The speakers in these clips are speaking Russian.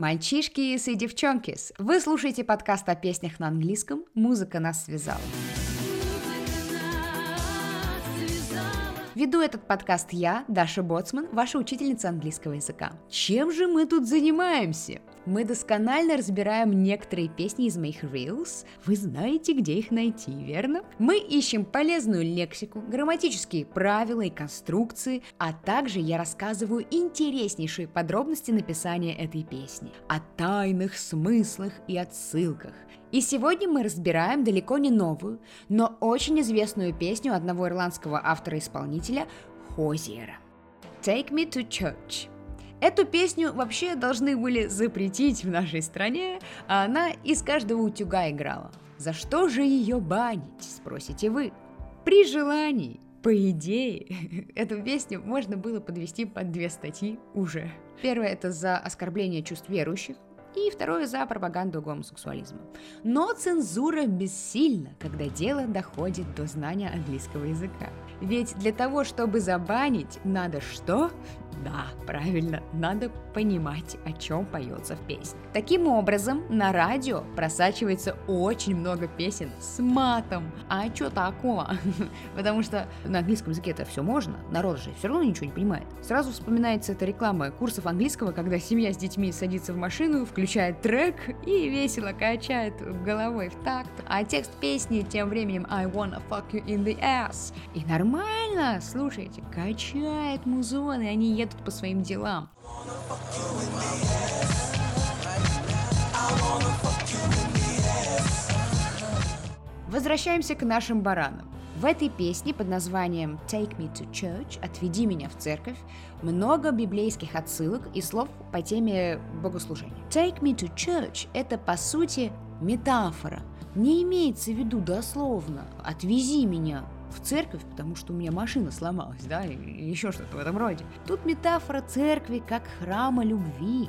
Мальчишки и девчонки, вы слушаете подкаст о песнях на английском «Музыка нас связала». Веду этот подкаст я, Даша Боцман, ваша учительница английского языка. Чем же мы тут занимаемся? Мы досконально разбираем некоторые песни из моих Reels. Вы знаете, где их найти, верно? Мы ищем полезную лексику, грамматические правила и конструкции, а также я рассказываю интереснейшие подробности написания этой песни, о тайных смыслах и отсылках. И сегодня мы разбираем далеко не новую, но очень известную песню одного ирландского автора-исполнителя Хозиера. Take me to church. Эту песню вообще должны были запретить в нашей стране, а она из каждого утюга играла. За что же ее банить, спросите вы? При желании, по идее, эту песню можно было подвести под две статьи уже. Первая это за оскорбление чувств верующих, и второе за пропаганду гомосексуализма. Но цензура бессильна, когда дело доходит до знания английского языка. Ведь для того, чтобы забанить, надо что? Да, правильно, надо понимать, о чем поется в песне. Таким образом, на радио просачивается очень много песен с матом. А что такого? Потому что на английском языке это все можно, народ же все равно ничего не понимает. Сразу вспоминается эта реклама курсов английского, когда семья с детьми садится в машину, включает трек и весело качает головой в такт. А текст песни тем временем I wanna fuck you in the ass. И нормально, слушайте, качает музон, и они едут по своим делам. Возвращаемся к нашим баранам. В этой песне под названием «Take me to church» «Отведи меня в церковь» много библейских отсылок и слов по теме богослужения. «Take me to church» — это, по сути, метафора. Не имеется в виду дословно «отвези меня в церковь, потому что у меня машина сломалась, да, или еще что-то в этом роде. Тут метафора церкви как храма любви,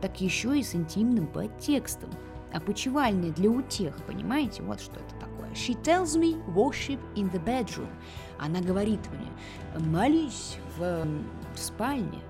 так еще и с интимным подтекстом. Опочивальня для утех, понимаете? Вот что это такое. She tells me worship in the bedroom. Она говорит мне, молись в, в спальне,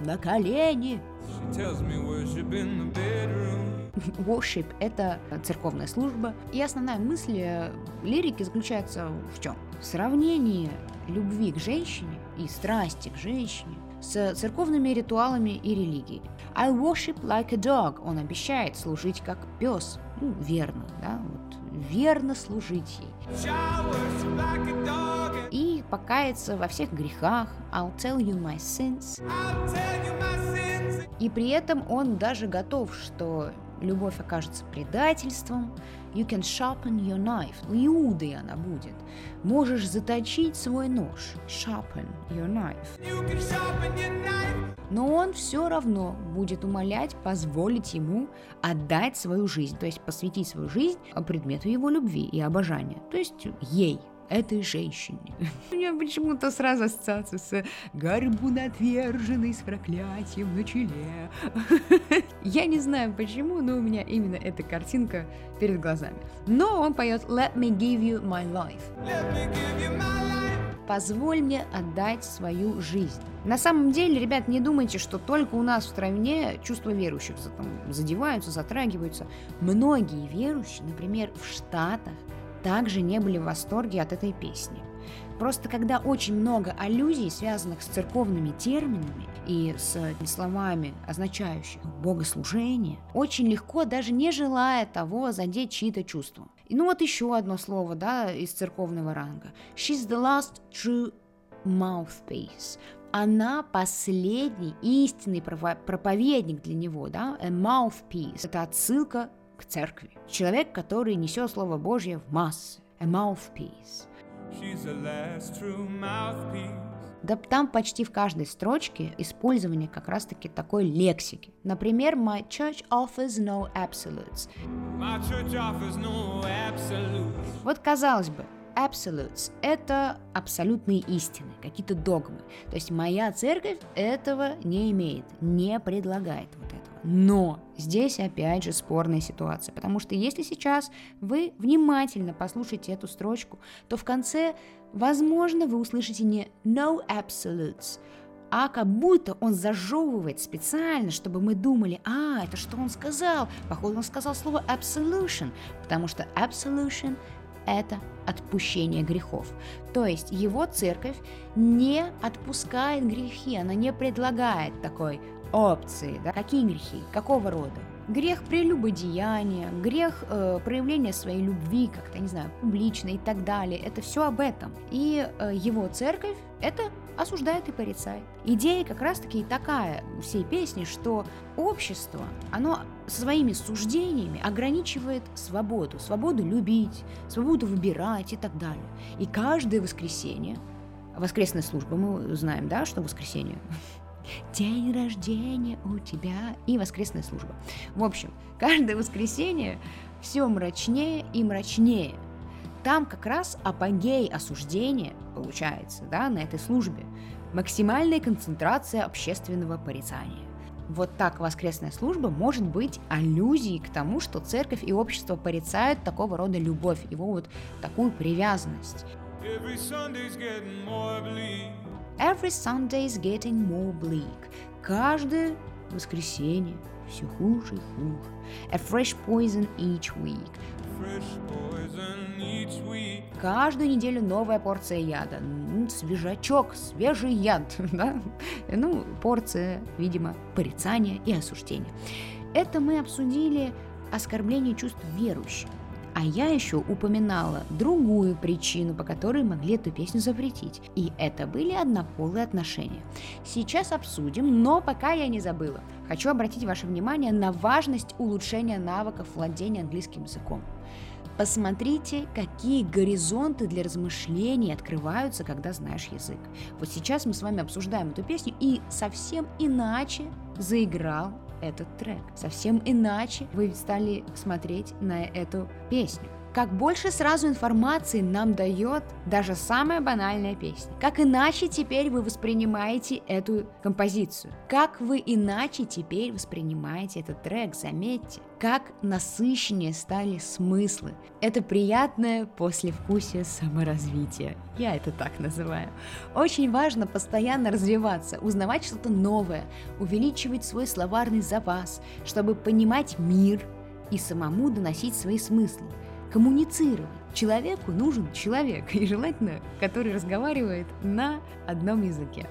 на колени. She tells me worship in the bedroom. Worship — это церковная служба. И основная мысль э, лирики заключается в чем? В сравнении любви к женщине и страсти к женщине с церковными ритуалами и религией. I worship like a dog. Он обещает служить как пес. Ну, верно, да, вот верно служить ей. И покаяться во всех грехах. I'll tell you my sins. И при этом он даже готов, что любовь окажется предательством, you can sharpen your knife, Иудой она будет. Можешь заточить свой нож, sharpen your knife. Но он все равно будет умолять позволить ему отдать свою жизнь, то есть посвятить свою жизнь предмету его любви и обожания, то есть ей, этой женщине. У меня почему-то сразу ассоциация с горбун отверженный с проклятием на челе. Я не знаю почему, но у меня именно эта картинка перед глазами. Но он поет Let me give you my life. Позволь мне отдать свою жизнь. На самом деле, ребят, не думайте, что только у нас в стране чувства верующих там, задеваются, затрагиваются. Многие верующие, например, в Штатах, также не были в восторге от этой песни. Просто когда очень много аллюзий, связанных с церковными терминами и с словами, означающих богослужение, очень легко, даже не желая того, задеть чьи-то чувства. И ну вот еще одно слово, да, из церковного ранга. She's the last true mouthpiece. Она последний истинный проповедник для него, да, a mouthpiece. Это отсылка к церкви. Человек, который несет Слово Божье в массы. A mouthpiece. Да там почти в каждой строчке использование как раз-таки такой лексики. Например, My church offers no absolutes. My church offers no absolutes. Вот казалось бы, absolutes – это абсолютные истины, какие-то догмы. То есть моя церковь этого не имеет, не предлагает вот. Но здесь опять же спорная ситуация, потому что если сейчас вы внимательно послушаете эту строчку, то в конце, возможно, вы услышите не no absolutes, а как будто он зажевывает специально, чтобы мы думали, а, это что он сказал? Походу, он сказал слово absolution, потому что absolution – это отпущение грехов. То есть его церковь не отпускает грехи, она не предлагает такой опции. Да? Какие грехи? Какого рода? Грех прелюбодеяния, грех э, проявления своей любви, как-то, не знаю, публично и так далее. Это все об этом. И э, его церковь это осуждает и порицает. Идея как раз-таки такая всей песни, что общество, оно своими суждениями ограничивает свободу, свободу любить, свободу выбирать и так далее. И каждое воскресенье, воскресная служба, мы знаем, да, что воскресенье, день рождения у тебя и воскресная служба. В общем, каждое воскресенье все мрачнее и мрачнее. Там как раз апогей осуждения получается, да, на этой службе. Максимальная концентрация общественного порицания. Вот так воскресная служба может быть аллюзией к тому, что церковь и общество порицают такого рода любовь, его вот такую привязанность. Every Sunday's getting more bleak. Every Sunday is getting more bleak. Каждое воскресенье все хуже и хуже. A fresh poison each week. Fresh poison each week. Каждую неделю новая порция яда. Ну, свежачок, свежий яд. Да? Ну, порция, видимо, порицания и осуждения. Это мы обсудили оскорбление чувств верующих. А я еще упоминала другую причину, по которой могли эту песню запретить. И это были однополые отношения. Сейчас обсудим, но пока я не забыла. Хочу обратить ваше внимание на важность улучшения навыков владения английским языком. Посмотрите, какие горизонты для размышлений открываются, когда знаешь язык. Вот сейчас мы с вами обсуждаем эту песню, и совсем иначе заиграл этот трек. Совсем иначе вы стали смотреть на эту песню. Как больше сразу информации нам дает даже самая банальная песня. Как иначе теперь вы воспринимаете эту композицию. Как вы иначе теперь воспринимаете этот трек, заметьте. Как насыщеннее стали смыслы. Это приятное послевкусие саморазвития. Я это так называю. Очень важно постоянно развиваться, узнавать что-то новое, увеличивать свой словарный запас, чтобы понимать мир и самому доносить свои смыслы коммуницировать. Человеку нужен человек, и желательно, который разговаривает на одном языке.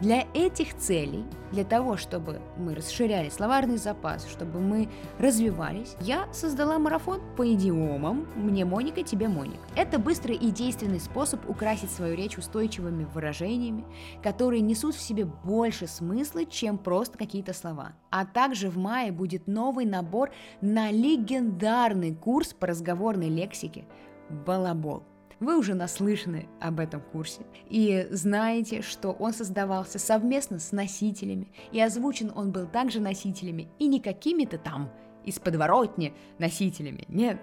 Для этих целей, для того, чтобы мы расширяли словарный запас, чтобы мы развивались, я создала марафон по идиомам «Мне Моника, тебе Моник». Это быстрый и действенный способ украсить свою речь устойчивыми выражениями, которые несут в себе больше смысла, чем просто какие-то слова. А также в мае будет новый набор на легендарный курс по разговорной лексике «Балабол». Вы уже наслышаны об этом курсе и знаете, что он создавался совместно с носителями, и озвучен он был также носителями, и не какими-то там из подворотни носителями, нет,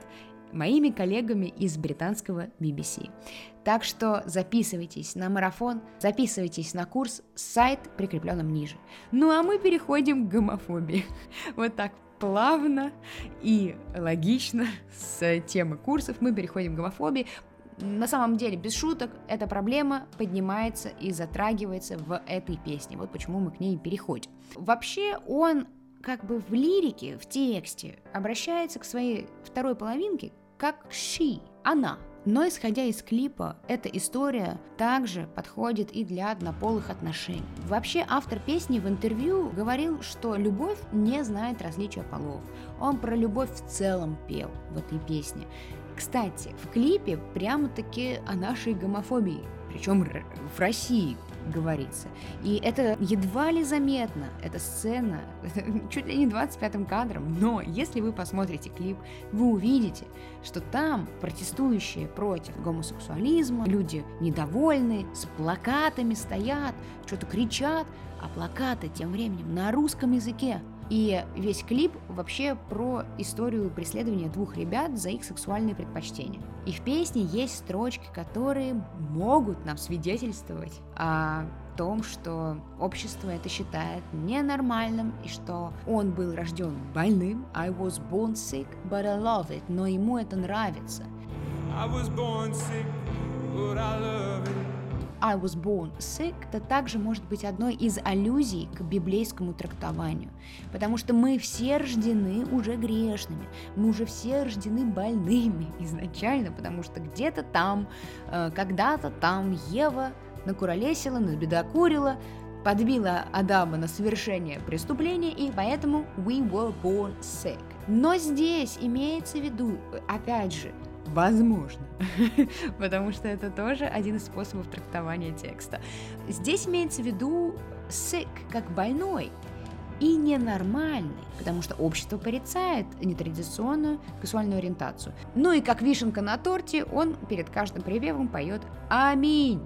моими коллегами из британского BBC. Так что записывайтесь на марафон, записывайтесь на курс, сайт прикрепленным ниже. Ну а мы переходим к гомофобии. Вот так плавно и логично с темы курсов мы переходим к гомофобии, на самом деле, без шуток, эта проблема поднимается и затрагивается в этой песне. Вот почему мы к ней переходим. Вообще, он как бы в лирике, в тексте обращается к своей второй половинке как she, она. Но исходя из клипа, эта история также подходит и для однополых отношений. Вообще автор песни в интервью говорил, что любовь не знает различия полов. Он про любовь в целом пел в этой песне. Кстати, в клипе прямо-таки о нашей гомофобии, причем в России говорится. И это едва ли заметно, эта сцена, чуть ли не 25-м кадром, но если вы посмотрите клип, вы увидите, что там протестующие против гомосексуализма, люди недовольны, с плакатами стоят, что-то кричат, а плакаты тем временем на русском языке. И весь клип вообще про историю преследования двух ребят за их сексуальные предпочтения. И в песне есть строчки, которые могут нам свидетельствовать о том, что общество это считает ненормальным, и что он был рожден больным. I was born sick, but I love it. Но ему это нравится. I was born sick, but I love it. I was born sick, это также может быть одной из аллюзий к библейскому трактованию. Потому что мы все рождены уже грешными, мы уже все рождены больными изначально, потому что где-то там, э, когда-то там Ева накуролесила, набедокурила, подбила Адама на совершение преступления, и поэтому we were born sick. Но здесь имеется в виду, опять же, Возможно, потому что это тоже один из способов трактования текста. Здесь имеется в виду sick, как больной, и ненормальный, потому что общество порицает нетрадиционную сексуальную ориентацию. Ну и как вишенка на торте, он перед каждым припевом поет «Аминь».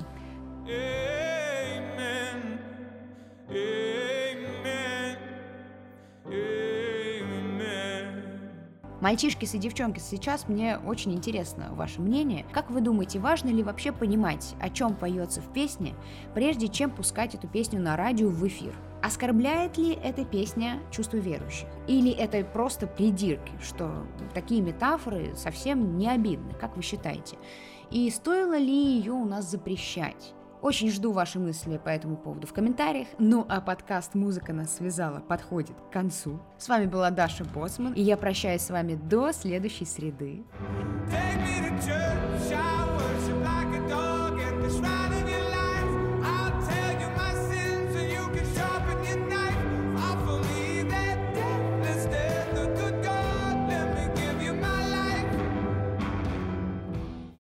Мальчишки и девчонки, сейчас мне очень интересно ваше мнение. Как вы думаете, важно ли вообще понимать, о чем поется в песне, прежде чем пускать эту песню на радио в эфир? Оскорбляет ли эта песня чувство верующих? Или это просто придирки, что такие метафоры совсем не обидны, как вы считаете? И стоило ли ее у нас запрещать? Очень жду ваши мысли по этому поводу в комментариях. Ну а подкаст «Музыка нас связала» подходит к концу. С вами была Даша Боцман, и я прощаюсь с вами до следующей среды. Take me to church, I